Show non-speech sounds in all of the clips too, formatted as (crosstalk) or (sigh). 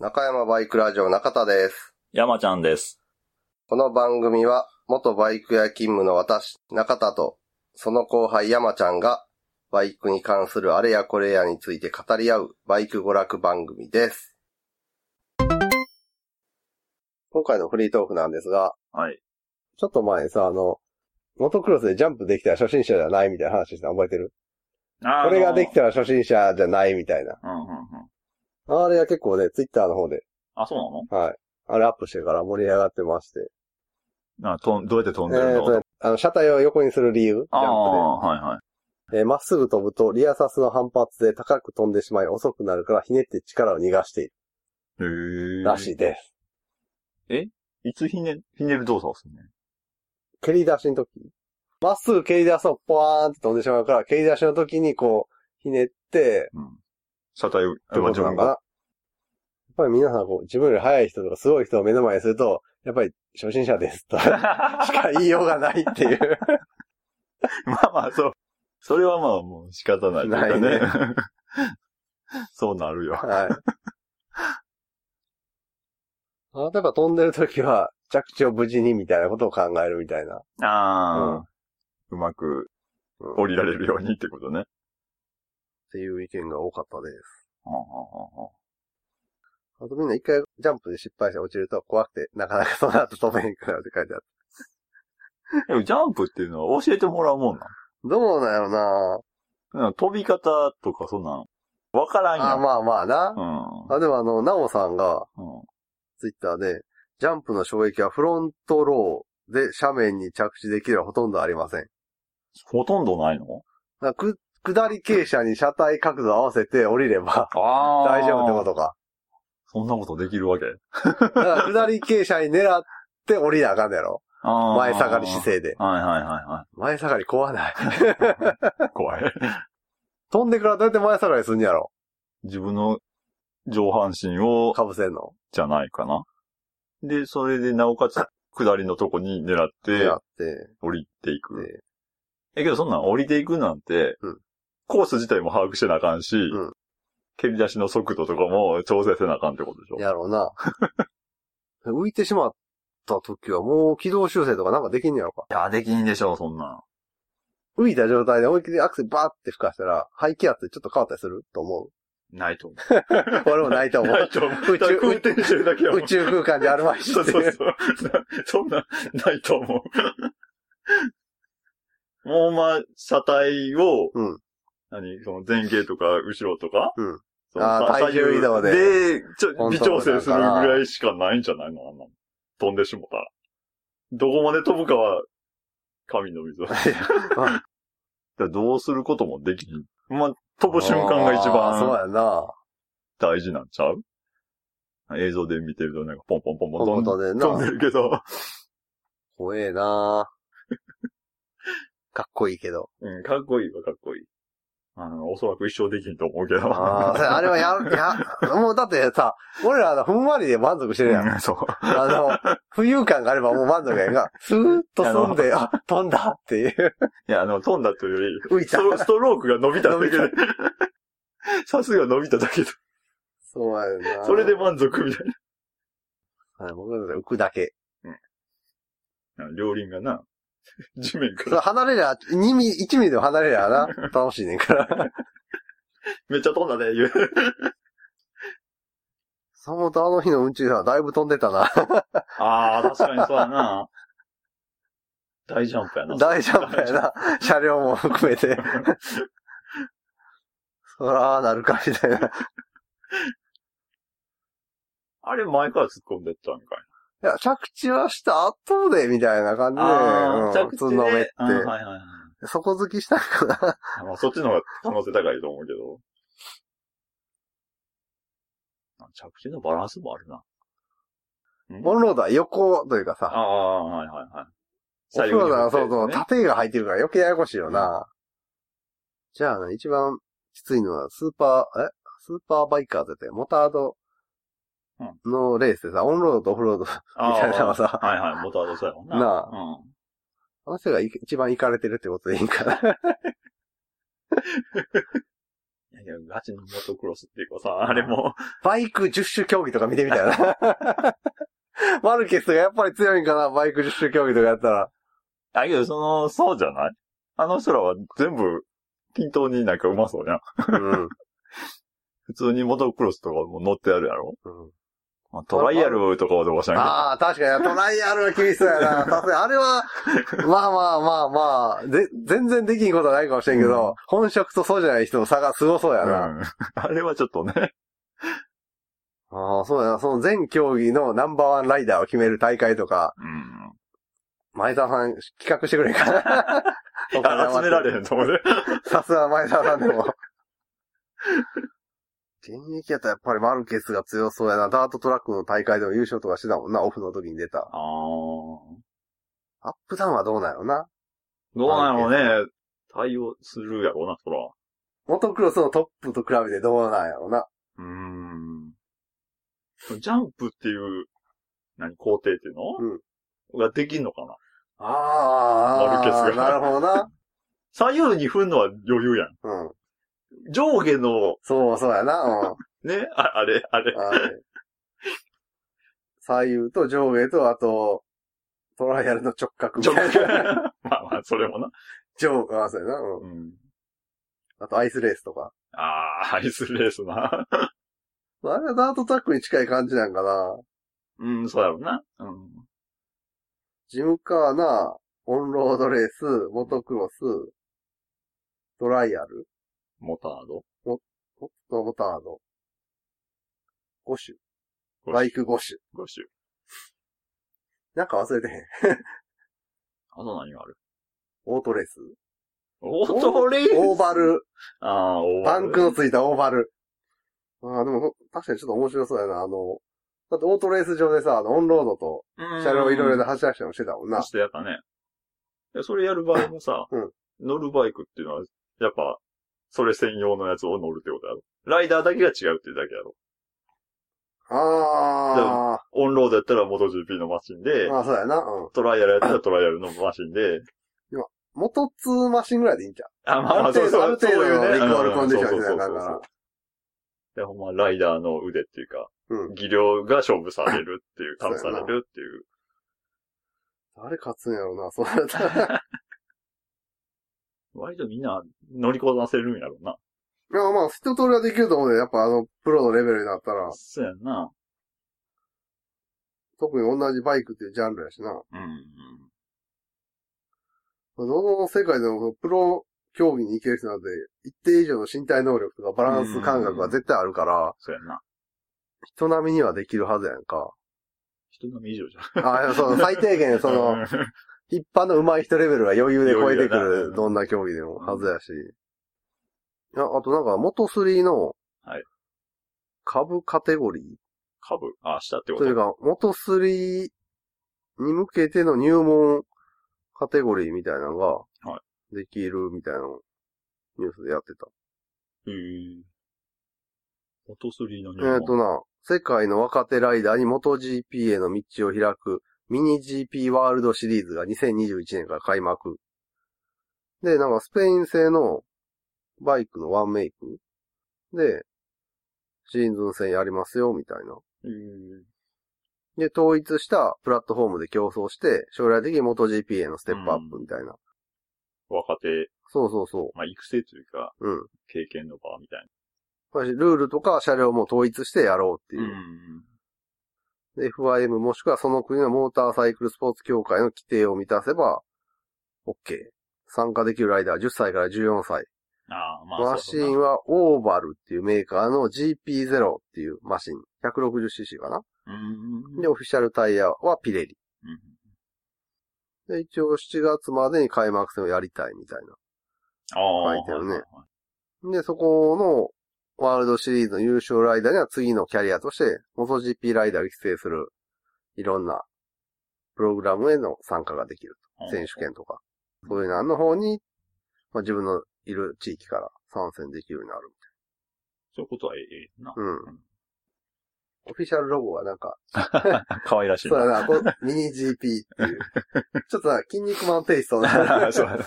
中山バイクラジオ中田です。山ちゃんです。この番組は、元バイク屋勤務の私、中田と、その後輩山ちゃんが、バイクに関するあれやこれやについて語り合う、バイク娯楽番組です。今回のフリートークなんですが、はい。ちょっと前にさ、あの、モトクロスでジャンプできたら初心者じゃないみたいな話したの覚えてる？あこれができた。たら初心者じゃないみたいな。うんうんうん。あれは結構ね、ツイッターの方で、あ、そうはい。あれアップしてから盛り上がってまして。なのなとんどうやって飛んえーでるの、とね、あの、車体を横にする理由、ジああ、はいはい。えーまっすぐ飛ぶと、リアサスの反発で高く飛んでしまい遅くなるから、ひねって力を逃がしているへえ。らしいです。いつひね、ひねる動作をするね。蹴り出しの時？まっすぐ蹴り出すと、ポワーンって飛んでしまうから、蹴り出しの時にこう、ひねって、うん。車体を、とかな。やっぱり皆さんこう、自分より速い人とかすごい人を目の前にすると、やっぱり初心者ですと (laughs) しか言いようがないっていう。まあまあ、そう。それはまあもう仕方ないというかね。そうなるよ。はい。あ例えば飛んでる時は、着地を無事にみたいなことを考えるみたいな。ああ、うまくうん降りられるようにってことね。っていう意見が多かったです。はあはあはああとみんな一回ジャンプで失敗して落ちると怖くて、なかなかその後飛べへんくなるって書いてある。(laughs) でもジャンプっていうのは教えてもらうもんなんどうなんやろな飛び方とかそんなん、わからんやん。あまあまあな。うん。あ、でもあの、ナオさんがうん。ツイッターで、ジャンプの衝撃はフロントローで斜面に着地できればほとんどありません。ほとんどないの？く下り傾斜に車体角度合わせて降りればあ大丈夫ってことか。そんなことできるわけ？だから下り傾斜に狙って降りなあかんのやろ。前下がり姿勢で。はいはいはいは前下がり怖ない。い。(laughs) 怖い。飛んでからどうやって前下がりすんやろ自分の上半身を、かぶせんの。じゃないかな。で、それでなおかつ、下りのとこに狙ってや、って、降りていく。でえ、けどそんなん降りていくなんて、うんコース自体も把握してなあかんし、ん蹴り出しの速度とかも調整せなあかんってことでしょ。やろうな。(laughs) 浮いてしまった時はもう軌道修正とかなんかできんねやろか。いや、できんでしょ、そんなん。浮いた状態で思いっきりアクセルバーって吹かしたら、排気圧ちょっと変わったりする？と思ないと思う。(laughs) 俺もないとう。思う。ないと思う。宇宙空転してるだけやもん宇宙空間であるまいしそうそうそう。(laughs) そんな、ないと思う。もうまあ、車体を、うん何？その前傾とか後ろとか、うんそのさあー体重移動でで、ちょ、微調整するぐらいしかないんじゃないの？あんなの飛んでしもたら。どこまで飛ぶかは、神の水。だからどうすることもできん。まあ、飛ぶ瞬間が一あーそう番やな。大事なんちゃう？映像で見てるとなんかポンポンポンポン飛んでんな飛んでるけど、怖えな (laughs) かっこいいけど。うん、かっこいいわ、かっこいい。あの、おそらく一生できんと思うけど。ああ、それあれはや、や、もうだってさ、俺らあの、ふんわりで満足してるやん。うんそう。あの、浮遊感があればもう満足やんが、スーッと進んで、あ飛んだっていう。いや、あの、飛んだというより、浮いたス。トロークが伸びただけで伸、さすが伸びただけで、そうやねんな。それで満足みたいはい、僕の中で浮くだけ。な。両輪がな、地面かそれら、離れりゃ、2ミリ、1ミリでも離れりゃな、(laughs) 楽しいねんから。めっちゃ飛んだね、言う。そのとあの日の運賃はだいぶ飛んでたな。ああ、確かにそうやな。大ジャンプやな。大ジャンプやな。車両も含めて。(laughs) そら、なるか、みたいな。あれ前から突っ込んでったんかいいや、着地はした後で、みたいな感じで、ああ、うん着地の目って、うんはいはいはい。底付きしたんかな。(laughs) まあ、そっちの方が可能性高いと思うけど。あ着地のバランスもあるな。うん？オンロードは横というかさ、ああ、はいはいはい。オフロードはそうそう、ね縦が入ってるから余計ややこしいよな。じゃあね、一番きついのは、スーパー、え？スーパーバイカーズって、モタードのレースでさ、オンロードとオフロード、あみたいなのはさあはいはい、モタードそうやもんな。なあうん。あの人がい一番行かれてるってことでいいんかな。いいやいや、ガチのモトクロスっていうかさ、あれも、バイク10種競技とか見てみたいな。マルケスがやっぱり強いんかな、バイク10種競技とかやったら。だけど、その、そうじゃない？あの人らは全部、均等になんかうまそうじゃん。うん。(laughs) 普通にモトクロスとかも乗ってあるやろ？うんまあトライアルとかはどうかしらんけど。ああ、確かに、トライアルは厳しそうやな。さすがにあれは、まあまあまあまあ、ぜ、全然できんことはないかもしれんけど、うん本職とそうじゃない人の差がすごそうやな。うん。(laughs) あれはちょっとね。ああ、そうやな。その全競技のナンバーワンライダーを決める大会とか、うん。前澤さん企画してくれんかな。(laughs) 集められへんと思うね。(laughs) さすが前澤さんでも。現役やったらやっぱりマルケスが強そうやな。ダートトラックの大会でも優勝とかしてたもんな、オフの時に出た。ああ。アップダウンはどうなんやろな。どうなんやろうね。対応するやろうな、そら。モトクロスのトップと比べてどうなんやろな。うーん。ジャンプっていう、何、工程っていうの？ができんのかな？ああ、マルケスがなるほどな。(laughs) 左右に振んのは余裕やん。うん。上下の、そうそうやな。(laughs) ね、ああれ、あれうん。。あれ左右と上下と、あと、トライアルの直角みたいな。(laughs) まあまあ、それもな。上下、あそうやな。うん。うん。あとアイスレースとか。ああ、アイスレースな。(laughs) あれはダートトラックに近い感じなんかな。うん、そうやろうな。うん。ジムカーナ、オンロードレース、モトクロス、トライアル、モタード？モモタード、5種。バイク5種。5種。なんか忘れてへん。(laughs) あと何がある？オートレース？オートレース？オーバル。ああ、オーバル。バンクのついたオーバル。ああ、でも、確かにちょっと面白そうやな。あの、だってオートレース上でさ、あの、オンロードとうん車両いろいろで走らせてもしてたもんな。してやったね。でそれやる場合もさ、うん乗るバイクっていうのは、やっぱ、それ専用のやつを乗るってことやろ。ライダーだけが違うっていうだけやろ。あオンロードやったら MotoGP のマシンであ、、ああ、そうやな。うん。トライアルやったらトライアルのマシンで、(laughs) 元2マシンぐらいでいいんじゃん。あ、まあそうそう、ある程度そういうね。のリコールうんコンディションしならで、ほんま、ライダーの腕っていうか、うん。技量が勝負されるっていう、(laughs) 試されるっていう。誰勝つんやろうな、そうやったら。(laughs) 割とみんな乗りこなせるんやろうな。いや、まあ、一通りはできると思うね。やっぱあの、プロのレベルになったら、そうやんな。特に同じバイクっていうジャンルやしな。うん。どの世界でもプロ競技に行ける人なんて、一定以上の身体能力とかバランス感覚が絶対あるから、そうやんな。人並みにはできるはずやんか。人並み以上じゃん。ああ、その最低限、その、(laughs) 一般の上手い人レベルが余裕で超えてくる、どんな競技でもはずやし。いや、あとなんか、元3の、はい株カテゴリー？株。あ、したってことというか、元3に向けての入門カテゴリーみたいなのがは、できるみたいなのをニュースでやってた。へぇモトスリーの入えっ、門。とな、世界の若手ライダーに MotoGP への道を開くミニ GP ワールドシリーズが2021年から開幕。で、なんかスペイン製のバイクのワンメイクで、シーズン戦やりますよ、みたいな。で、統一したプラットフォームで競争して、将来的に MotoGP へのステップアップみたいな。若手、そうそうそまあ、育成というか、う。うん。経験の場みたいルールとか車両も統一してやろうっていな。う。で FIM もしくはその国のモーターサイクルスポーツ協会の規定を満たせば、OK。参加できるライダー10歳から14歳。ああ、まあ、マシンは。はオーバルっていうメーカーの GP0 っていうマシン。160cc かな。うん。で、オフィシャルタイヤはピレリ。うんで、一応7月までに開幕戦をやりたいみたいああ。書いてあるね。で、そこのワールドシリーズの優勝ライダーには次のキャリアとして、MotoGP ライダーを育成するいろんなプログラムへの参加ができると。選手権とか。そういうのの方に、まあ、自分のいる地域から参戦できるようになる。そういうことはええな。うん。オフィシャルロゴはなんか、(laughs) 可愛らしいそうやな、こうミニ GP っていう。(laughs) ちょっとな、筋肉マンテイストな。(laughs) そうやな。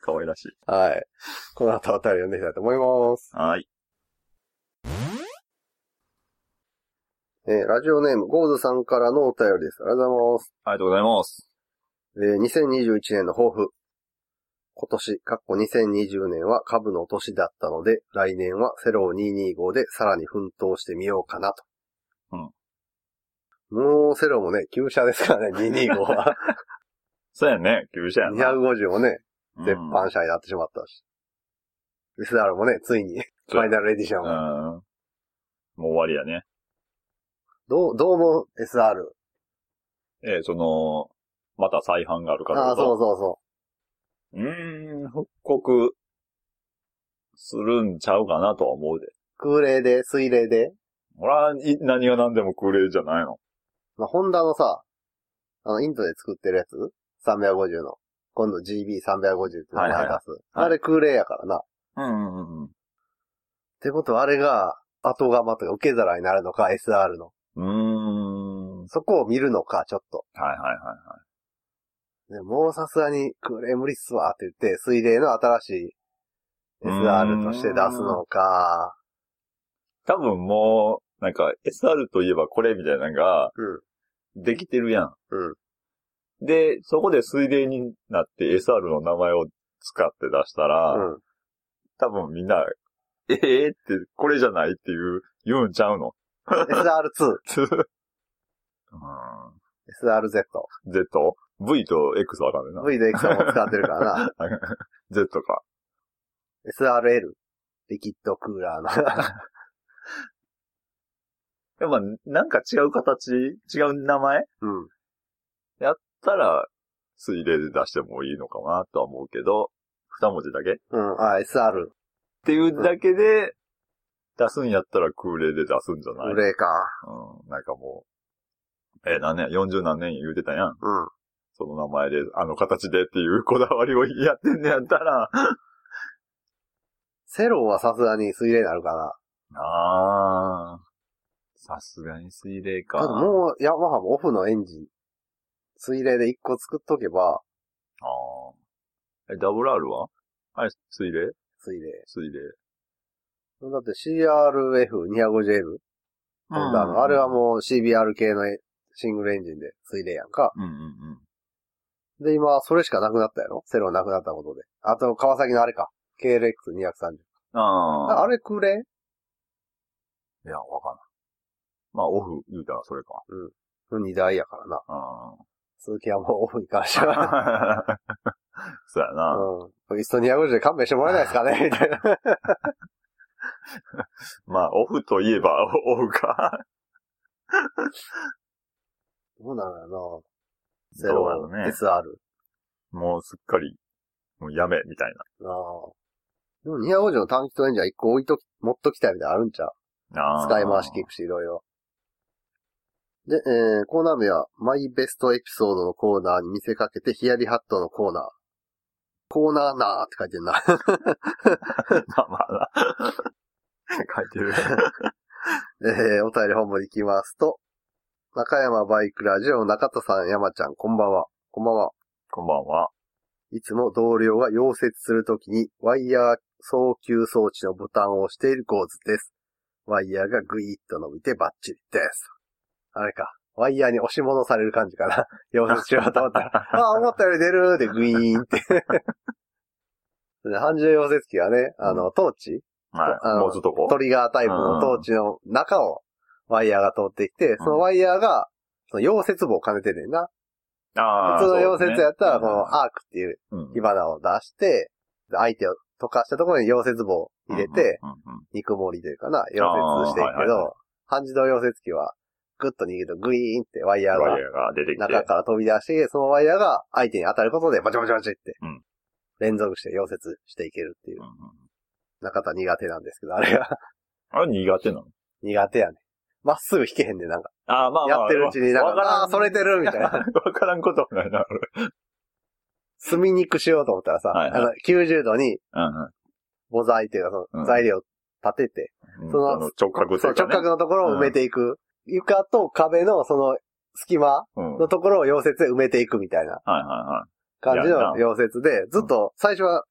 可愛らしい。はい。この後お便り読んでいきたいと思います。はい。えーラジオネーム、ゴーズさんからのお便りです。ありがとうございます。ありがとうございます。えー2021年の抱負。今年、かっこ2020年は株の年だったので、来年はセロー225でさらに奮闘してみようかなと。もうセローもね、旧車ですからね、(laughs) 225は。そうやね、旧車やな。250もね、うん絶版車になってしまったし。SR もね、ついに、ファイナルエディションうん。が。もう終わりやね。どう、どうも SR。えーその、また再販があるから。ああ、そうそうそうーん、復刻するんちゃうかなとは思うで。う。空冷で、水冷で？俺はい何が何でも空冷じゃないの。まあ、ホンダのさ、あの、インドで作ってるやつ ?350 の。今度 GB350 っていうのはいはい前出す。はいあれ空冷やからな。っうんうんうんてことはあれが、後釜とか受け皿になるのか、SR の。うん。うーん。そこを見るのか、ちょっと。はいはいはいはい。でもうさすがに空冷無理っすわって言って、水冷の新しい SR として出すのか。多分もう、なんか SR といえばこれみたいなのが、できてるやん。うん。で、そこで水冷になって SR の名前を使って出したら、うん。多分みんな、ええって、これじゃないっていう、言うんちゃうの？SR2、う SRZ。ん ?Z? V と X わかんないな。V で X も使ってるからな。(laughs) Z か。SRL。リキッドクーラーの。でもまあ、なんか違う形、違う名前？うん。たら、水冷で出してもいいのかなとは思うけど、二文字だけ？っうん。あ、SR。ていうだけで、出すんやったら空冷で出すんじゃない？グレーか。うん、なんかもう、え、何年、40何年言うてたやん。うん。その名前で、あの形でっていうこだわりをやってんねやったら、(laughs) セロンはさすがに水冷になるかな。あー、さすがに水冷か。ただもう、ヤマハもオフのエンジン、水冷で1個作っとけば、あー。え、ダブル R は？はい、水冷？水冷。水冷。だって CRF250L? ホンダの。あれはもう CBR 系のシングルエンジンで水冷やんか。うんうんうん。で、今、それしかなくなったやろ？セロンなくなったことで。あと、川崎のあれか。KLX230。あああ。あれ空冷いや、わかんない。まあ、オフ言うたらそれか。の2台やからな。あ鈴木はもうオフに関しては。あ。(laughs) そうやな。うん。イスト250で勘弁してもらえないですかね？みたいな。(laughs) まあ、オフといえばオフか。(laughs) どうなのよな。セどうロね SR。もうすっかり、もうやめ、みたいなあでも250の短気筒エンジンは1個置いとき、持っときたいみたいなのあるんちゃう？使い回し聞くし、いろいろ。で、えー、コーナー名は、マイベストエピソードのコーナーに見せかけて、ヒヤリハットのコーナー。コーナーなーって書いてんな。まあまあな。書いてる。(laughs) えー、お便り本部に行きますと、中山バイクラジオ中田さん、山ちゃん、こんばんは。こんばんは。こんばんは。いつも同僚が溶接するときに、ワイヤー送球装置のボタンを押しているゴーズです。ワイヤーがグイッと伸びてバッチリです。あれか。ワイヤーに押し戻される感じかな。(laughs) 溶接しようと思ったら、あ (laughs) あ、思ったより出るでグイーンって。(laughs) で半重溶接機はね、あの、トーチはい。あのもうちょっとこう。トリガータイプのトーチの中をワイヤーが通ってきて、そのワイヤーが、その溶接棒を兼ねてんねんな。ああ。普通の溶接やったら、このアークっていううん火花を出して、で相手を溶かしたところに溶接棒を入れて、、うんうんうんうん肉盛りというかな、溶接していくけど、半自動溶接機は、グッと握るとグイーンってワイヤーがワイヤーが出てきて。中から飛び出して、そのワイヤーが相手に当たることでバチバチバチってうん、連続して溶接していけるっていううん。うん中田苦手なんですけど、あれがあれ苦手なの？苦手やね。まっすぐ引けへんねん、なんか。ああ、まあまあ。やってるうちになんか、わからんあそれてるみたいな。(laughs) わからんことはないな、炭肉しようと思ったらさ、はいはいあの90度に俺。母材っていうかそうんの材料立てて、うんうん。その直角その直角のところを埋めていく。床と壁のその隙間のところを溶接で埋めていくみたいなはいは感じいやな。の溶接で、ずっと最初は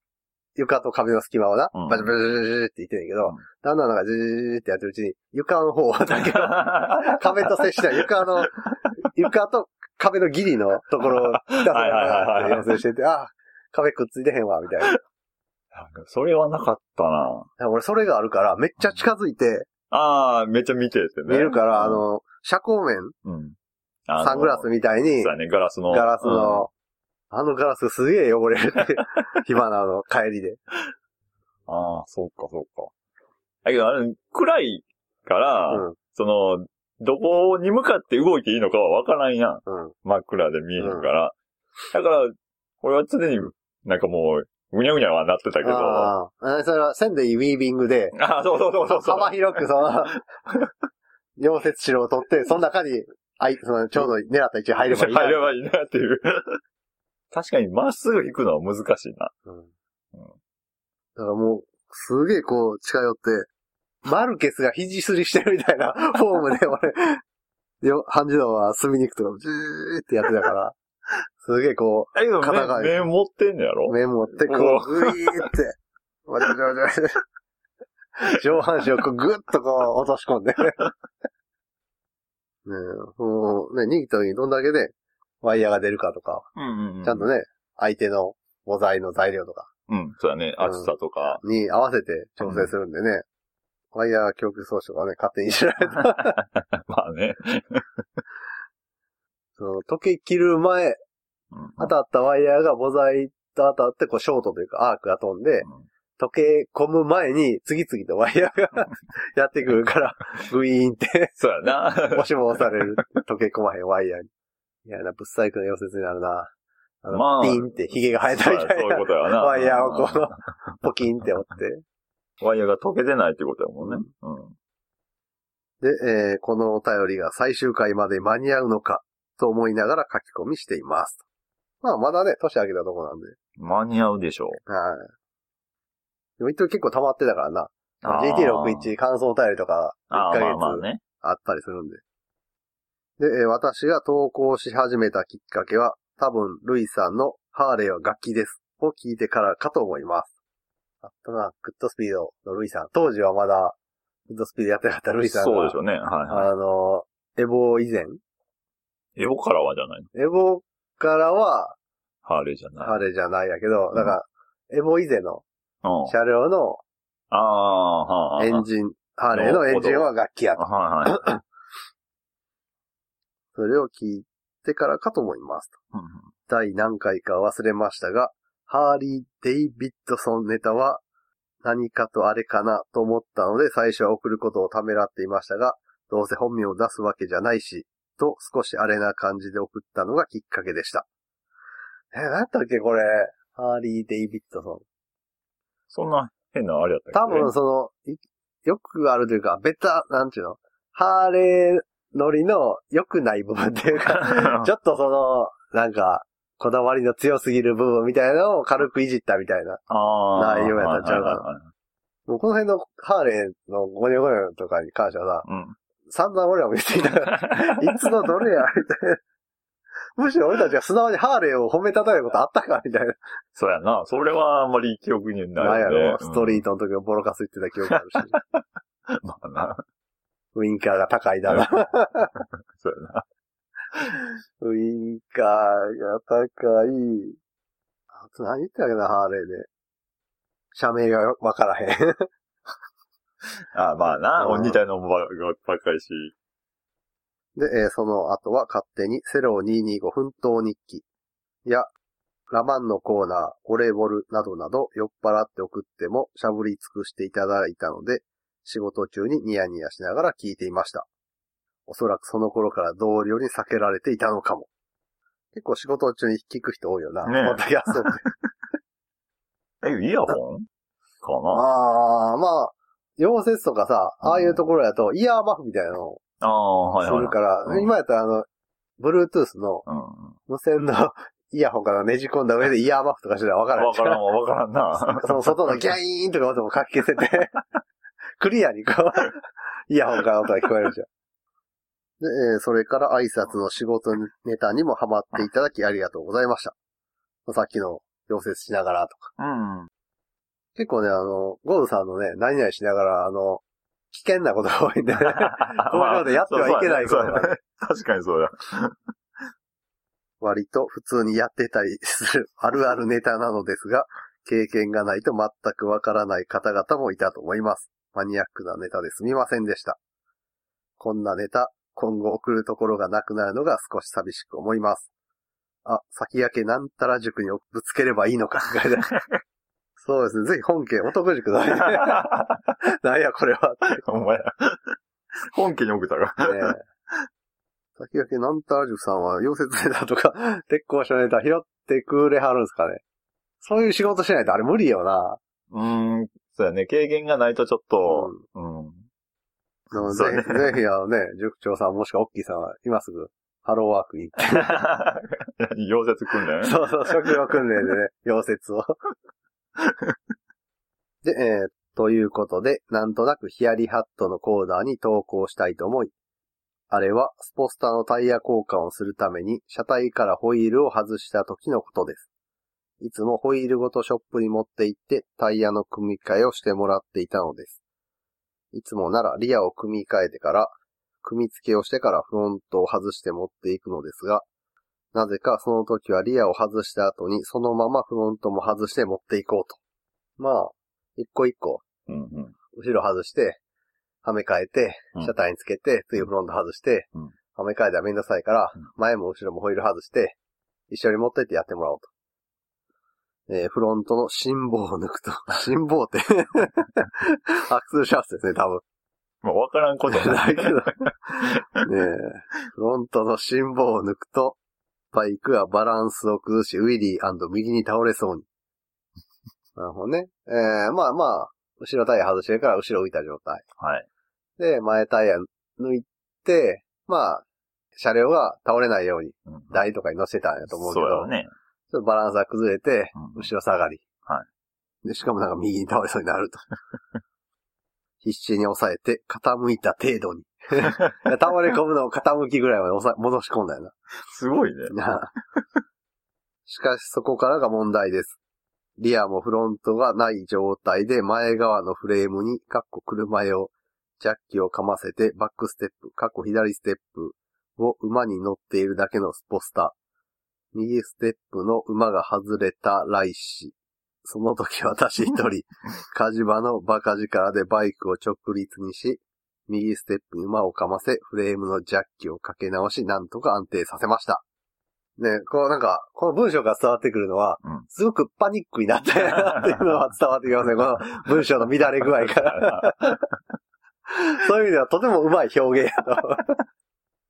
床と壁の隙間をな、うん。バチバチバチバチって言ってんねんけど、うん。だんだんなんかジジジジってやってるうちに、床の方だけを壁と接しない床の、(laughs) 床と壁のギリのところを、ひたら要請してて、あ、壁くっついてへんわ、みたいな。それはなかったな。俺それがあるから、めっちゃ近づいてああ、めっちゃ見ててね。見るから、あの、遮光面、うん、あのサングラスみたいにそう、だね、ガラスの。ガラスの、あのガラスすげえ汚れるって、(laughs) 火花の帰りで。うんああ、そうか、そうか。だけど、あれ、暗いから、うん、その、どこに向かって動いていいのかはわからんやん。うん。真っ暗で見えへんから。だから、俺は常になんかもう、ぐにゃぐにゃはなってたけど。あああ、それは線でウィービングで、あ、そうそうそうそうそう。幅広くその、(laughs) 溶接しろを取って、その中に、あい、その、ちょうど狙った位置に入ればいいな。入ればいいなっていう。確かにまっすぐ行くのは難しいな。うん。だからもう、すげえこう、近寄って、マルケスが肘すりしてるみたいなフォームで俺、よ、ハンジドは隅に行くとか、ジーってやってたから、すげえこだけど肩が目、目持ってんねやろ？う、面持って、こおう、グイーって、わちゃわちゃわちゃわちゃ上半身をこうグッとこう落とし込んで。ねえ、もうね、握った時にどんだけで、ワイヤーが出るかとか、うんうんうん。ちゃんとね、相手の母材の材料とかうん、そうだね。厚さとか。に合わせて調整するんでね、ワイヤー供給装置とかね、勝手に知られた。(laughs) まあね。その、溶け切る前、うん当たったワイヤーが母材と当たって、こう、ショートというか、アークが飛んで、溶け込む前に、次々とワイヤーがやってくるから、グイーンって、そうやな。押し戻される。溶け込まへんワイヤーに。いやな、ぶっ細工な溶接になるな。あの、まあピンってヒゲが生えたみたいそういうなことやな。ワイヤーをこう、ポキンって折って。ワイヤーが溶けてないってことやもんね。うん。で、えーこのお便りが最終回まで間に合うのか、と思いながら書き込みしています。まあ、まだね、年明けたとこなんで。間に合うでしょはい。でも一応結構溜まってたからな。あー GT61 感想お便りとか、1ああ、ヶまあまあ月ね。あったりするんで。で、えー私が投稿し始めたきっかけは、多分、ルイさんのハーレーは楽器です。を聞いてからかと思います。あったな、グッドスピードのルイさん。当時はまだ、グッドスピードやってなかったルイさんが。そうでしょうね。はいはあの、エボ以前い。エボからはじゃないの？エボからは、ハーレーじゃない。ハーレーじゃないやけど、だから、エボ以前のうん。車両のああ、はあ。エンジン、ハーレーのエンジンは楽器やと。はいはい。(coughs) それを聞いてからかと思います。うん第何回か忘れましたが、ハーリー・デイビッドソンネタは何かとあれかなと思ったので最初は送ることをためらっていましたが、どうせ本名を出すわけじゃないし、と少しあれな感じで送ったのがきっかけでした。え、何やったっけこれ。ハーリー・デイビッドソン。そんな変なあれやったっけ？多分その、いよくあるというか、ベタ、なんちゅうの、ハーレー乗りの良くない部分っていうか、(laughs) ちょっとその、なんか、こだわりの強すぎる部分みたいなのを軽くいじったみたいな。内容やったんちゃうかなもうこの辺のハーレーのゴニョゴニョとかに関してはさ、うん。散々俺らも言っていたから、(laughs) いつのどれや、みたいな。むしろ俺たちが素直にハーレーを褒めたたえることあったかみたいな。そうやな。それはあんまり記憶にななんいよね。やろ、ストリートの時のボロカス言ってた記憶あるし。う (laughs) んまあな。ウインカーが高いだな。そうやな。ウインカーが高い。あと何言ってたっけな、ハーレーで。社名がわからへん。(laughs) ああまあな。うん似たようなもんばばっかりし。で、えーその後は勝手にセロー225奮闘日記や、ラマンのコーナー、オレボルなどなど酔っ払って送ってもしゃぶり尽くしていただいたので、仕事中にニヤニヤしながら聞いていました。おそらくその頃から同僚に避けられていたのかも。結構仕事中に聞く人多いよな。ねえポッドキャストってえ、イヤホン？かな？ああ、まあ、溶接とかさ、ああいうところやと、イヤーマフみたいなのをああ、はいすはい。るから、うん今やったらあの、Bluetooth のうん。無線の (laughs) イヤホンからねじ込んだ上でイヤーマフとかしたらわからん。わからんわ、わからんな。その外のギャイーンとか音もかき消せて、(laughs) クリアにこう、(laughs) イヤホンから音が聞こえるじゃん。で、えーそれから挨拶の仕事ネタにもハマっていただきありがとうございました。さっきの溶接しながらとか。うん。結構ね、あの、ゴールさんのね、何々しながら、あの、危険なことが多いんでね。工場でやってはいけないことがそうそうね確かにそうだ。割と普通にやってたりするあるあるネタなのですが、経験がないと全くわからない方々もいたと思います。マニアックなネタですみませんでした。こんなネタ、今後送るところがなくなるのが少し寂しく思います。あ、先駆けなんたら塾にぶつければいいのか。(laughs) そうですね。ぜひ本家、男塾だね。なんやこれは。お前、本家に送ったか。ねえ。先駆けなんたら塾さんは溶接ネタとか、(laughs) 鉄工所ネタ拾ってくれはるんですかね。そういう仕事しないとあれ無理よな。うーん、そうやね。経験がないとちょっと、うん。うねぜひ、ぜひあのね、塾長さんもしくはオッキーさんは今すぐハローワークに行って。(laughs) 溶接訓練？そうそう、職業訓練でね、溶接を。(laughs) で、えーということで、なんとなくヒヤリハットのコーナーに投稿したいと思い、あれはスポスターのタイヤ交換をするために車体からホイールを外した時のことです。いつもホイールごとショップに持って行ってタイヤの組み替えをしてもらっていたのです。いつもならリアを組み替えてから、組み付けをしてからフロントを外して持っていくのですが、なぜかその時はリアを外した後にそのままフロントも外して持っていこうと。まあ、一個一個、うんうん。後ろ外して、はめ替えてう、ん車体につけて、次フロント外してうん、はめ替えたらめんどくさいからうん、前も後ろもホイール外して、一緒に持ってってやってもらおうと。えーフロントの心棒を抜くと。(laughs) 心棒って、アクセルシャフトですね、多分。まあ、わからんことはなないいけど。ねえ、フロントの心棒を抜くと、バイクはバランスを崩し、ウィリー右に倒れそうに。(laughs) なるほどね。えー、まあまあ、後ろタイヤ外してるから後ろ浮いた状態。はい。で、前タイヤ抜いて、まあ、車両が倒れないようにうん台とかに乗せてたんやと思うけど、そうね。ちょっとバランスが崩れて、うん後ろ下がり。はで、しかもなんか右に倒れそうになると。(laughs) 必死に押さえて、傾いた程度に。(laughs) 倒れ込むのを傾きぐらいまで戻し込んだよすごいね。な。しかしそこからが問題です。リアもフロントがない状態で前側のフレームに、かっこ車用、ジャッキをかませてバックステップ、かっこ左ステップを馬に乗っているだけのスポスタ。右ステップの馬が外れた来し。その時私一人、(laughs) 火事場のバカ力でバイクを直立にし、右ステップに馬をかませ、フレームのジャッキをかけ直し、なんとか安定させました。ね、こうなんか、この文章が伝わってくるのは、うんすごくパニックになったなっていうのは伝わってきますね。この文章の乱れ具合から。(laughs) そういう意味ではとてもうまい表現やと。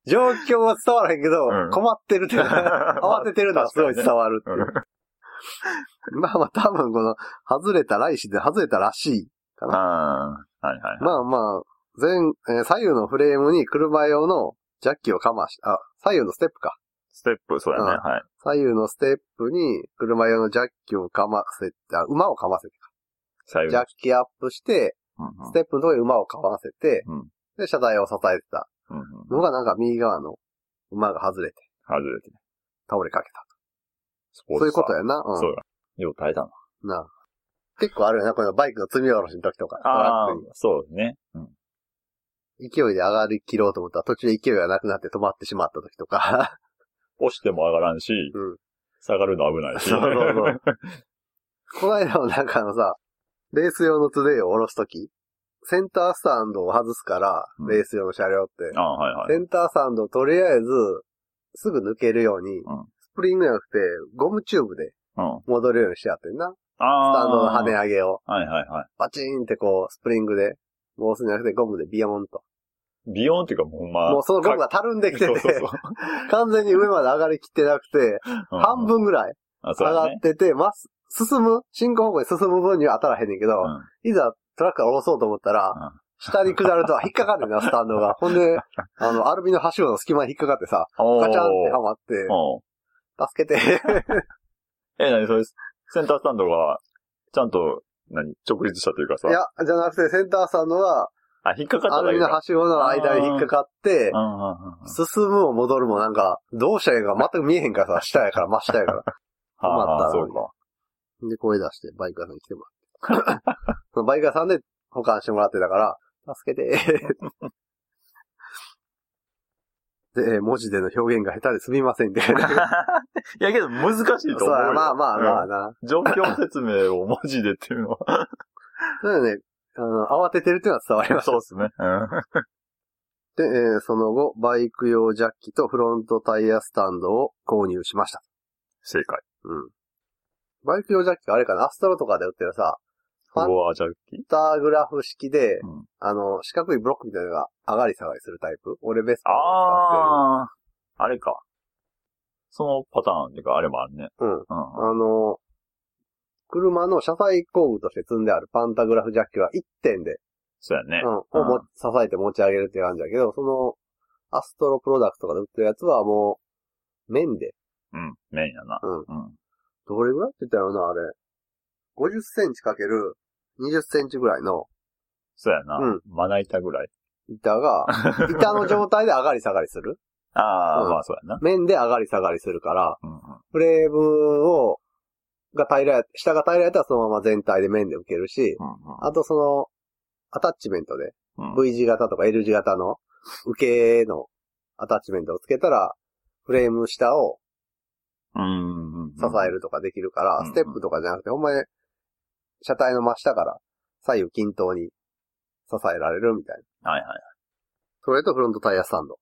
状況は伝わらへんけど、うん困ってるって慌ててるのはすごい伝わるっていう。まあまあ多分この、外れた来しで外れたらしいかな。ああ、はいはい。まあまあ、前、えー左右のフレームに車用のジャッキをかまし、あ、左右のステップか。ステップ、そうやね。うんはい。左右のステップに車用のジャッキをかませて、あ馬をかませてか。左右ジャッキアップして、うんうんステップのところに馬をかませて、うんで、車体を支えてたうんうんのがなんか右側の馬が外れて外れて。倒れかけたスポと。そういうことや。やな。うん。そうや。よう耐えたな。な結構あるよな、このバイクの積み下ろしの時とか。トああそうね。うん。勢いで上がり切ろうと思ったら途中で勢いがなくなって止まってしまった時とか。押しても上がらんし、うん。下がるの危ないし。そうそうそう (laughs) この間もなんかあのさ、レース用のトゥデイを下ろすとき、センタースタンドを外すから、うんレース用の車両って。ああ、はいはい。センタースタンドをとりあえず、すぐ抜けるように、んスプリングじゃなくて、ゴムチューブでうん。戻るようにしてやってんな。ス。タンドの跳ね上げを。はいはいはバチーンってこう、スプリングで、回すんじゃなくてゴムでビヨーンと。い。ビヨーンっていうかもうほんま。もうそのゴムがたるんできてて、そうそうそう (laughs) 完全に上まで上がりきってなくて、うん半分ぐらい上が。ってて、ま進む、進行方向に進む分には当たらへんねんけど、うんいざトラックから下ろそうと思ったら、うん下に下ると引っかかんねんな、スタンドが。(laughs) ほんで、あの、アルミの端の隙間に引っかかってさ、ガチャンってはまって、助けて。(laughs) え、なにそれ、センタースタンドが、ちゃんと、何？直立したというかさ。いや、じゃなくて、センターさんのが、あ、引っかかったアルミのだけか。端の間に引っかかってう、んうんうんうん進むも戻るもなんか、どうしたらいいか全く見えへんからさ、下やから、真下やから。(laughs) 困ったらああ、そうか。で、声出してバイク屋さんに来てもらって。(laughs) そのバイク屋さんで保管してもらってたから、助けてで、文字での表現が下手ですみませんって。(laughs) いやけど難しいと思うよ。やまあまあまあうんな。状況説明を文字でっていうのは。そうだね。あの、慌ててるっていうのは伝わりました。そうですね。うん。で、えーその後、バイク用ジャッキとフロントタイヤスタンドを購入しました。正解。うん。バイク用ジャッキがあれかな？アストロとかで売ってるさ、フォアジャッキ？スターグラフ式で、うんあの、四角いブロックみたいなのが上がり下がりするタイプ？俺ベストああ、あれか。そのパターンっていうか、あれもあるね。る。うん。うん。あの、車の車載工具として積んであるパンタグラフジャッキは1点で、そうやね。うん、をも支えて持ち上げるって感じだけど、その、アストロプロダクトとかで売ってるやつはもう、面で、うん。メインやな。うん。うん。どれぐらいって言ったらな、あれ。50センチかける20センチぐらいのそうやな。うんまな板ぐらい。板が、(laughs) 板の状態で上がり下がりする？ああ、うんまあそうやな。面で上がり下がりするから、うんうん。フレームを、が平らや、下が平らやったらそのまま全体で面で受けるし、うんあとその、アタッチメントで、うん。V 字型とか L 字型の受けのアタッチメントをつけたら、フレーム下をうん。支えるとかできるから、うんステップとかじゃなくて、ほんまに、車体の真下から左右均等に支えられるみたいな。はいはい。それとフロントタイヤスタンド。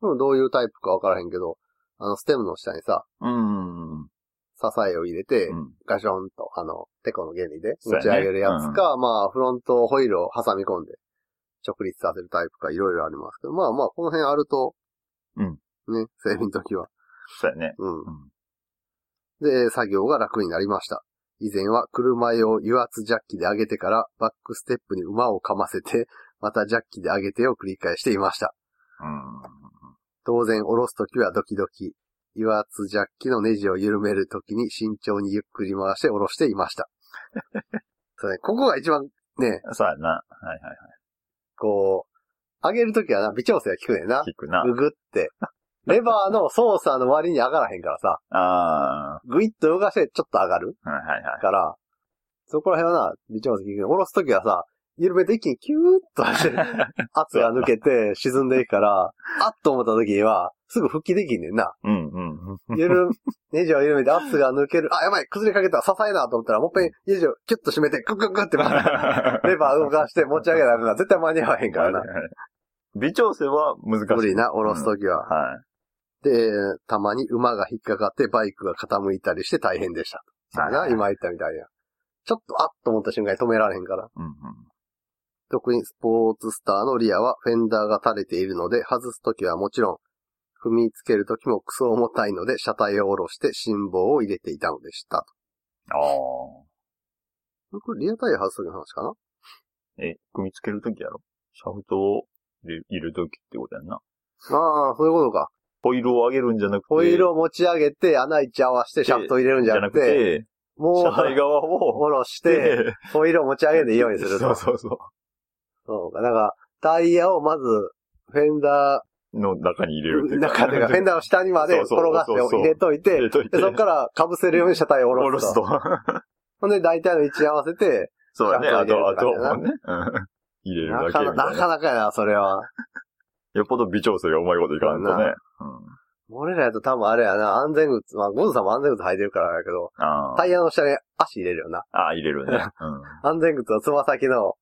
でもどういうタイプかわからへんけど、あの、ステムの下にさ、うん。うん。支えを入れて、うんガションと、あの、テコの原理で持ち上げるやつか、まあ、フロントホイールを挟み込んで、直立させるタイプか、いろいろありますけど、まあまあ、この辺あると、うん。ね、整備の時は。そうやね。うん。うん。で、作業が楽になりました。以前は車用油圧ジャッキで上げてから、バックステップに馬をかませて、(laughs) またジャッキで上げてを繰り返していました。うん。当然、下ろすときはドキドキ。油圧ジャッキのネジを緩めるときに慎重にゆっくり回して下ろしていました。(laughs) そうね、ここが一番ね、そうやな。はいはいはい。こう、上げるときはな、微調整が効くねんな。聞くな。ぐぐって。レバーの操作の割に上がらへんからさ、あぐいっと動かしてちょっと上がるあ、はいはいはい。から、そこら辺はな、微調整効くけど、下ろすときはさ、緩めて一気にキューッとして、(laughs) 圧が抜けて沈んでいくから、あっと思ったときには、すぐ復帰できんねんな。うんうんうん。ゆる、ネジを緩めて圧が抜ける。あ、やばい崩れかけた支えなと思ったら、もっぺんネジをキュッと締めて、グッグッグッって (laughs) レバー動かして持ち上げなあかんから絶対間に合わへんからな。微調整は難しい。無理な、下ろすときは。はい。で、たまに馬が引っかかってバイクが傾いたりして大変でした。はいな、今言ったみたいな。ちょっとあっと思った瞬間に止められへんから。うんうん。特にスポーツスターのリアはフェンダーが垂れているので、外すときはもちろん、踏みつけるときもクソ重たいので、車体を下ろして辛抱を入れていたのでした。ああ。これリアタイヤ外すときの話かな？え、組み付けるときやろ？シャフトを入れいるときってことやんな。ああ、そういうことか。ホイールを上げるんじゃなくて、ホイールを持ち上げて穴位置合わせてシャフト入れるんじゃなくて、もう、車体側を、下ろして、ホイールを持ち上げていいようにすると。そうそうそそうか。だから、タイヤをまず、フェンダう。の中に入れるってー、いうフェンダーの下にまで転がして入れといて、で、そこから被せるように車体を下下ろすろすと。と。ほんで、大体の位置合わせて、そうだね。あと、あともね。うん入れるだけな。かなかやな、それは。よっぽど微調整がうまいこといかんとね。うん俺らやと多分あれやな、安全靴、まあ、ゴズさんも安全靴履いてるからやけど、あタイヤの下に足入れるよな。あ。ああ、入れるね。(laughs) うん。安全靴のつま先の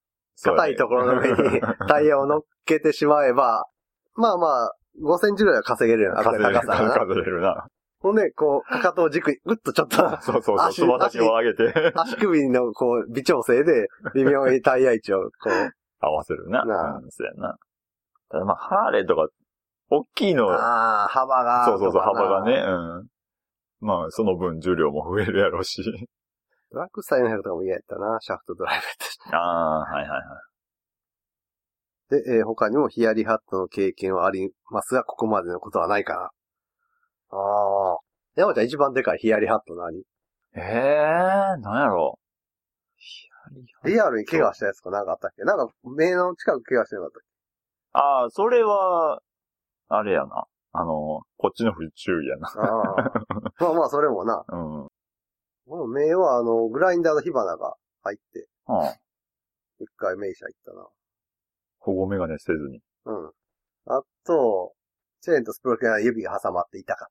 硬いところの上に (laughs) タイヤを乗っけてしまえば、まあまあ、5センチぐらいは稼げるよな、稼げる。稼げるな。ほんで、こう、かかとを軸に、ぐっとちょっと、(laughs) そうそうそう。足つま先を上げて、足首のこう、微調整で、微妙にタイヤ位置を、こう、合わせるな。なん、そうやな。ただまあ、ハーレーとか、大きいの、ああ、幅が。そうそうそう、幅がね。。うん。まあ、その分重量も増えるやろうし。ドラッグスタイルの100とかも嫌やったな、シャフトドライブって。ああ、はいはいはい。で、えー他にもヒヤリハットの経験はありますが、ここまでのことはないかな。ああ。山ちゃん一番でかいヒヤリハット何？ええー、なんやろリアルに怪我したやつかなんかあったっけ？なんか目の近く怪我してなかったっああ、それは、あれやな。あの、こっちの不注意やな。ああ。(laughs) まあまあ、それもな。うん。うん。この名は、あの、グラインダーの火花が入って、一回名車行ったな。保護メガネせずに。うん。あと、チェーンとスプロケラ指が挟まって痛かっ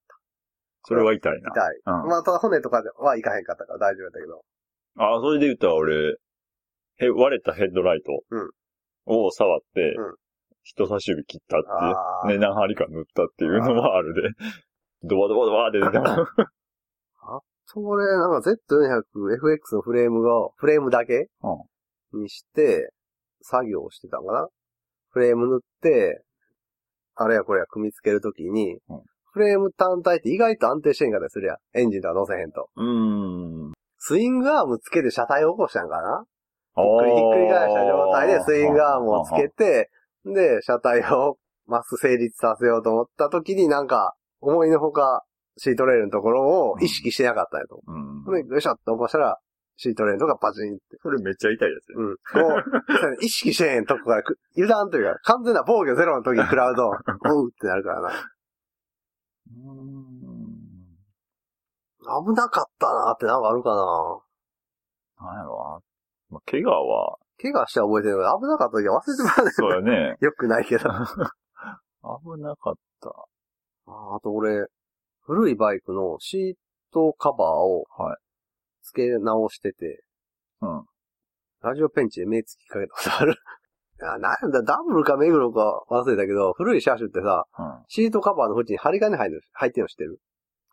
それは痛いな。た。痛い。うん。まあ、ただ骨とかではいかへんかったから大丈夫だけど。あ、それで言ったら俺、へ、割れたヘッドライトを触って、うん人差し指切ったってね、何針か塗ったっていうのはあるで、ドバドバドバーって出てた。(laughs) それ、なんか Z400FX のフレームが、フレームだけにして、作業をしてたんかなフレーム塗って、あれやこれや組み付けるときに、うんフレーム単体って意外と安定してんかったりするやん。エンジンとか乗せへんと。うーん。スイングアームつけて車体を起こしたんかなひっくりひっくり返した状態でスイングアームをつけて、で、車体をまっすぐ成立させようと思った時になんか、思いのほか、シートレールのところを意識してなかったんやと。うん。で、よいしょって起こしたら、シートレールとかパチンって。それめっちゃ痛いやつや。うん。こう、意識してへんとこからく油断というか、完全な防御ゼロの時に食らうと、お (laughs) うってなるからな。うーん。危なかったなってなんかあるかななんやろな。まあ、怪我は、怪我しては覚えてるけど、危なかった時は忘れてまうね。そうやね。よくないけど。あ危なかった。あと俺、古いバイクのシートカバーをはい。付け直してて、うん。ラジオペンチで目つきかけたことある。(laughs) いや、なんだ、ダブルか目黒か忘れたけど、古い車種ってさ、うん。シートカバーの縁に針金入る入ってるの知ってる？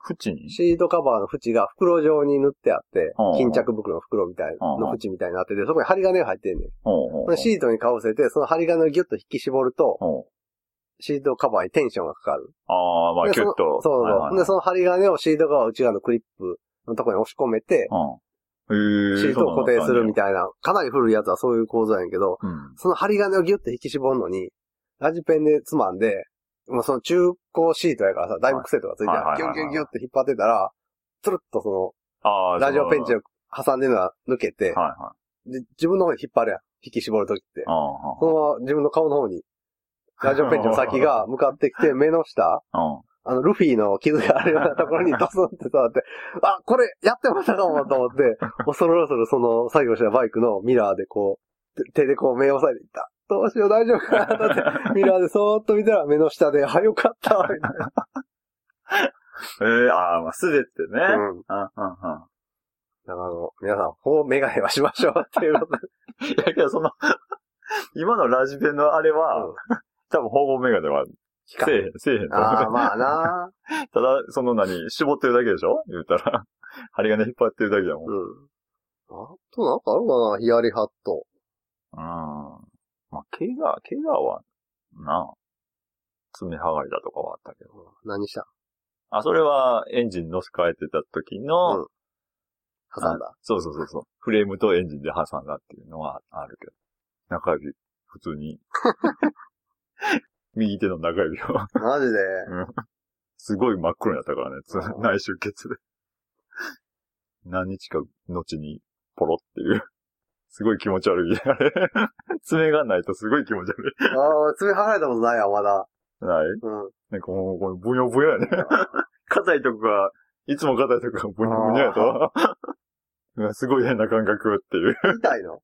縁に？シートカバーの縁が袋状に塗ってあってうん、巾着袋の袋みたいな、うんの縁みたいになってて、そこに針金が入ってんねん。シートにかぶせて、その針金をギュッと引き絞ると、シートカバーにテンションがかかる。ああ、まあ、でキュッと。そうそうそう。はいはいはいで、その針金をシートカバー内側のクリップのところに押し込めて。シートを固定するみたたいな、かなり古いやつはそういう構造やねんけど。その針金をギュッと引き絞るのに、ラジペンでつまんで、もうその中古シートやからさ、だいぶ癖とかついてるはいギュッギュッギュッって引っ張ってたら、つるっとその、ラジオペンチを。を挟んでるのが抜けて、はいはい。で自分の方に引っ張るやん。引き絞るときって。ああ、そのまま自分の顔の方に、ラジオペンチの先が (laughs) 向かってきて、目の下、うん。あの、ルフィの傷があるようなところにドスンって触って、(laughs) あ、これやってましたかもと思って、恐る恐るその作業したバイクのミラーでこう、手手でこう目を押さえていった。どうしよう大丈夫か？(laughs) なって、ミラーでそーっと見たら目の下で、あ、よかったわ、みたいな。ええああ、まあ、すでってね。うん。うん、うん、うん。だからあの、皆さん、こうメガネはしましょうっていうことで。(laughs) いやけど、その、(laughs) 今のラジペンのあれは、うん多分保護メガネは、せえへん、せえへんと思う。ああ、まあなただ、その何、絞ってるだけでしょ？言うたら。針金引っ張ってるだけだもん。うん。うん。あとなんかあるかな？ヒヤリハット。まあ、怪我、怪我は、なあ、爪剥がれたとかはあったけど。何した？あ、それはエンジン乗せ替えてた時の、うん挟んだ？そうそうそうそう。フレームとエンジンで挟んだっていうのはあるけど。中指、普通に。(laughs) 右手の中指を。マジで？すごい真っ黒になったからね。内出血で。何日か後にポロっていう。すごい気持ち悪い。あれ。爪がないとすごい気持ち悪ああ、爪剥がれたことないわ、まだ。い。ない？うん。なんかもう、これ、ブヨブヨやね。硬いとこが、いつも硬いとこがブヨブヨやと。うわすごい変な感覚っていう。痛いの？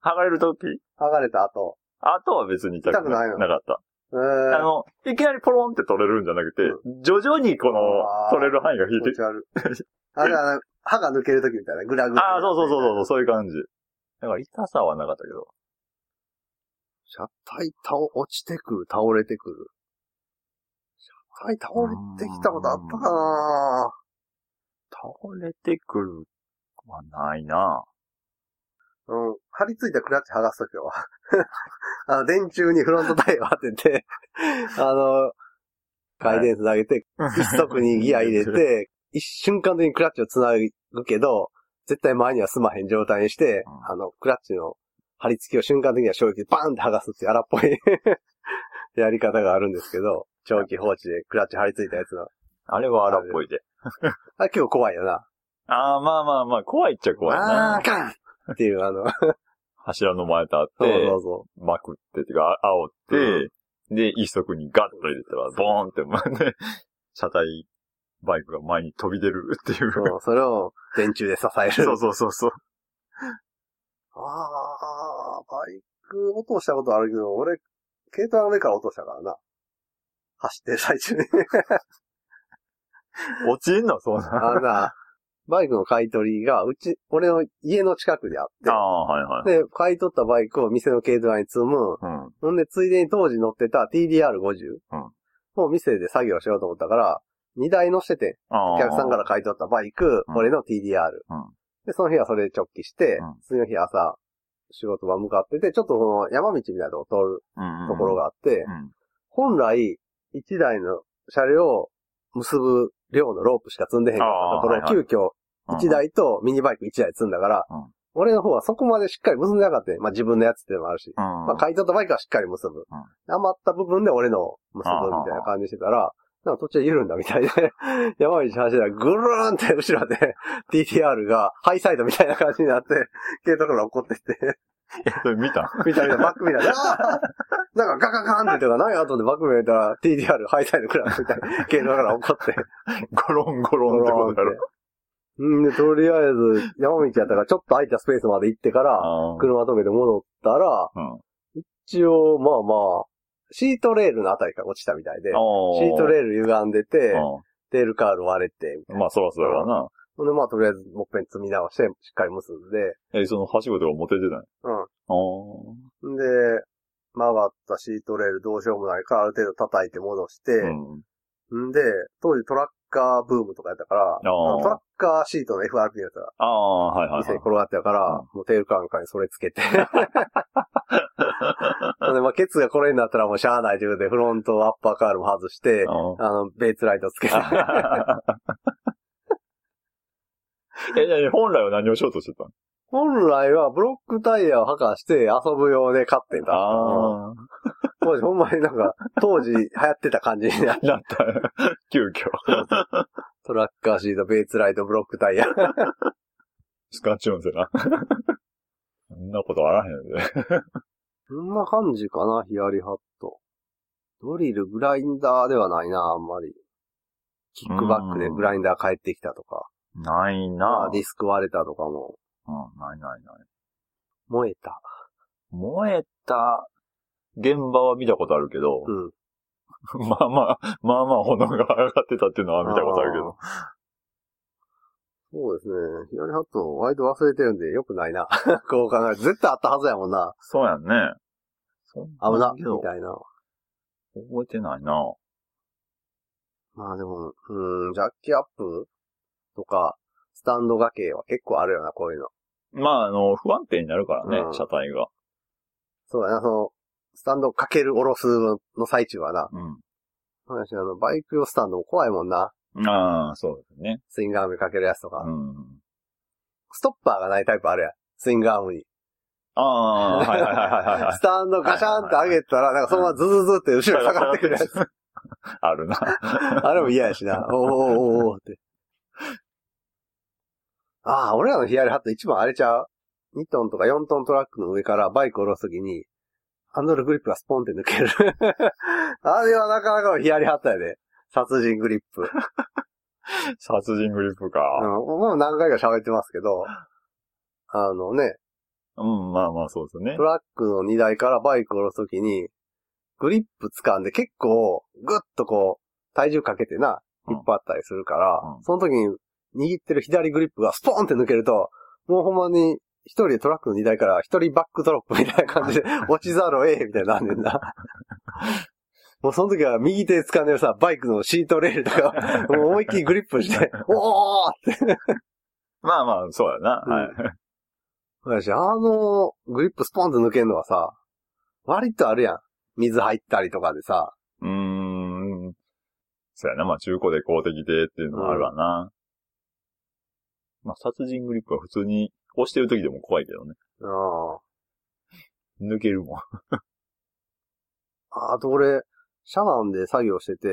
剥がれるとき剥がれた後。あとは別に痛く痛くないの？なかった。えー、あの、いきなりポロンって取れるんじゃなくて、徐々にこのあー取れる範囲が引いて気持ち悪い。あれは、歯が抜けるときみたいな、グラグラ。ああ、そうそうそうそう、そういう感じ。だから痛さはなかったけど。車体倒、落ちてくる、倒れてくる。車体倒れてきたことあったかな倒れてくるはないなうん。張り付いたクラッチ剥がすときは、(laughs) あの、電柱にフロントタイヤを当てて、(laughs) あの、回転数上げて、一足にギア入れて、(laughs) 一瞬間的にクラッチを繋ぐけど、絶対前には進まへん状態にして、うんあの、クラッチの張り付きを瞬間的には衝撃でバーンって剥がすって荒っぽい (laughs) やり方があるんですけど、長期放置でクラッチ張り付いたやつの。あれは荒っぽいで。あれ結構怖いよな。ああ、まあまあまあ、怖いっちゃ怖いなあ。かんっていう、あの、柱の前立っそうて、そうそまくって、てか、あ煽って、うんで、一足にガッと入れたら、ボーンって、まあね、車体、バイクが前に飛び出るっていう。そうそれを電柱で支える。そうそうそうそう。ああ、バイク落としたことあるけど、俺、軽トラの上から落としたからな。走ってる最中に。(laughs) 落ちんの？そんな。あのな、バイクの買い取りが、うち、俺の家の近くであってあ、あ、はいはい。で、買い取ったバイクを店の軽トラに積む。うん。ほんで、ついでに当時乗ってた TDR50 うんを店で作業しようと思ったから、2台乗せて。お客さんから買い取ったバイク、うん俺の TDR。うんで、その日はそれで直帰して、うん次の日朝、仕事場向かってて、ちょっとその山道みたいなとこ通るところがあって、うん。本来、1台の車両を結ぶ量のロープしか積んでへんかったところ、あーはいはい急遽1台とミニバイク1台積んだから、うん俺の方はそこまでしっかり結んでなかったね。まあ自分のやつっていうのもあるし。うん。まあ買い取ったバイクはしっかり結ぶ。余った部分で俺の結ぶみたいな感じしてたら、なんか途中で緩んだみたいで、(laughs) 山道走ってたらぐるーんって後ろで (laughs) TTR がハイサイドみたいな感じになって、軽トラから怒ってって、(laughs) それ見た？みたいな、バック見たら、あー！なんかガカガカンって言ってたから、何やと思ってバック見たら TTR ハイサイドくらいみたいな、軽トラから怒って、ゴロンゴロンってことだろ。うん。で、とりあえず、山道やったからちょっと空いたスペースまで行ってから。車止めて戻ったら、うん。一応、まあまあ、シートレールのあたりから落ちたみたいで、シートルレール歪んでて、テールカール割れて、みたいな。まあ、そらそうやわな。ほんで、まあ、とりあえず、もっぺん積み直して、しっかり結んで、え、その、はしごとか持ててない？う。んで、曲がったシートレールどうしようもないから、ある程度叩いて戻して、うん。んで、当時トラッカーブームとかやったから、トラッカーシートの FRP のやつがああ、はいはいはい。店に転がってたから、もうテールカーンカーにそれつけて。(laughs) で、まあ、ケツがこれになったらもうしゃあないということで、フロントアッパーカールも外して、ああの、ベーツライトつけて。あ (laughs) え、本来は何をしようとしてたの？本来はブロックタイヤを履かして遊ぶ用で買ってんだ。あ当時ほんまになんか、当時流行ってた感じになってあ。なった。急遽。トラッカーシート、ベーツライト、ブロックタイヤ。スカッチオンぜな。そんなことあらへんで。そんな感じかな、ヒヤリハット。ドリル、グラインダーではないな、あんまり。キックバックでグラインダー帰ってきたとか。ないまなあ、ディスク割れたとかも、うん、ないないない。燃えた。燃えた現場は見たことあるけど、うん。(laughs) まあまあ、まあまあ炎が上がってたっていうのは見たことあるけど。そうですね。ヒヤリハット、割と忘れてるんで、よくないな。(laughs) こう考えると。絶対あったはずやもんな。そうやんね。危な、みたいな。覚えてないな。まあでも、うん、ジャッキアップとか、スタンド掛けは結構あるよな、こういうの。まあ、あの、不安定になるからね、うん車体が。そうやな、その、スタンドかける、下ろすの最中はな。うん。私、あの、バイク用スタンドも怖いもんな。ああ、そうですね。スイングアームにかけるやつとか。うん。ストッパーがないタイプあるやん。スイングアームに。ああ、はいはいはいはいはい (laughs) ス。タンドガシャンって上げたら、なんかそのままズズズって後ろに下がってくるやつ。あるな。あれも嫌やしな。(laughs) おーおーおって。ああ、俺らのヒヤリハット一番あれちゃう ?2 トンとか4トントラックの上からバイクを下ろすときに、ハンドルグリップがスポンって抜ける。(laughs) あれはなかなかのヒヤリハットやで。殺人グリップ。(laughs) 殺人グリップか。うん、もう何回か喋ってますけど、あのね、うん、まあまあそうですねト。ラックの荷台からバイクを下ろすときに、グリップ掴んで結構、ぐっとこう、体重かけてな、うん引っ張ったりするから、うんその時に握ってる左グリップがスポーンって抜けると、もうほんまに一人でトラックの荷台から一人バックドロップみたいな感じで落ちざるをええみたいになんねんな。(laughs) もうその時は右手掴んでるさ、バイクのシートレールとか、(laughs) もう思いっきりグリップして、おーって。まあまあ、そうやな。うんはい。私、あの、グリップスポンって抜けるのはさ、割とあるやん。水入ったりとかでさ、うーん。そうやな。まあ中古で公的でっていうのもあるわな。まあ殺人グリップは普通に押してる時でも怖いけどね。うん。抜けるもん。あと俺、シャワンで作業してて、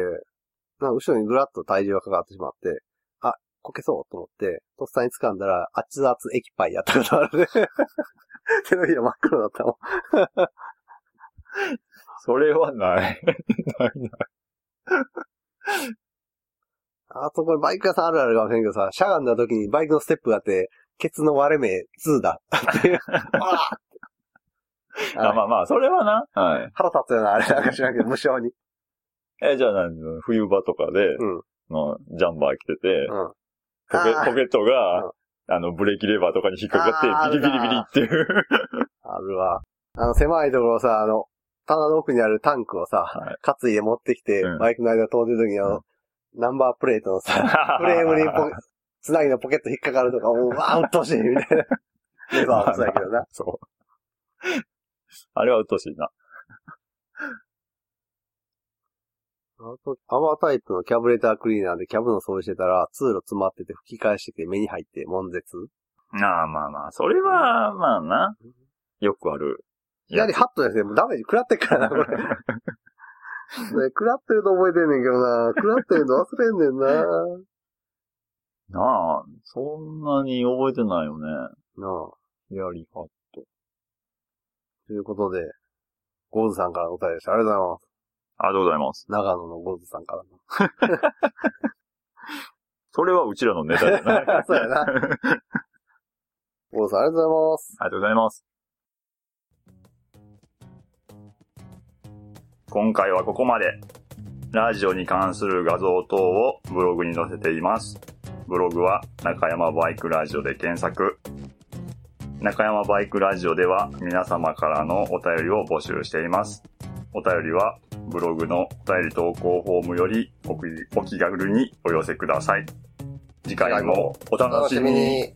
なんか後ろにぐらっと体重がかかってしまって、あ、こけそうと思って、とっさに掴んだら、熱々液パイやったことあるね。手のひら真っ黒だったもん。それはない。ないない。あとこれバイク屋さんあるあるかもしれんけどさ、しゃがんだ時にバイクのステップがあって、ケツの割れ目2だ。っていう。ああまあまあ、それはな。はい。腹立つよな、あれなんか知らんけど、無性に。え、じゃあ何冬場とかで、うん。のジャンバー着てて、うん。ポケあーポケットが、うんあの、ブレーキレバーとかに引っかかあーって、ビリビリビリっていう。あるわ。あの、狭いところさ、あの、棚の奥にあるタンクをさ、はい担いで持ってきて、うんバイクの間通ってる時にあの、ナンバープレートのさ、(laughs) フレームにポつなぎのポケット引っかかるとか、もう、(laughs) わあ、うっとうしい、みたいな。レバーもそうやけどな。そう。(laughs) あれは鬱陶しいな。あと、アワータイプのキャブレタークリーナーでキャブの掃除してたら、通路詰まってて吹き返してきて目に入って悶絶？ああ、まあまあ、それは、まあな。よくある。左ハットですね。もうダメージ食らってっからな、これ。(laughs) ね、食らってると覚えてんねんけどな。食らってるの忘れんねんな。なあ、そんなに覚えてないよね。なあ。左ハット。ということで、ゴーズさんからのお便りでした。ありがとうございます。ありがとうございます。長野のゴーズさんからの。(laughs) それはうちらのネタじゃない。あ (laughs) そうやな。ゴーズさんありがとうございます。りがとうございます。今回はここまで。ラジオに関する画像等をブログに載せています。ブログは中山バイクラジオで検索。中山バイクラジオでは皆様からのお便りを募集しています。お便りはブログのお便り投稿フォームよりお気軽にお寄せください。次回もお楽しみに。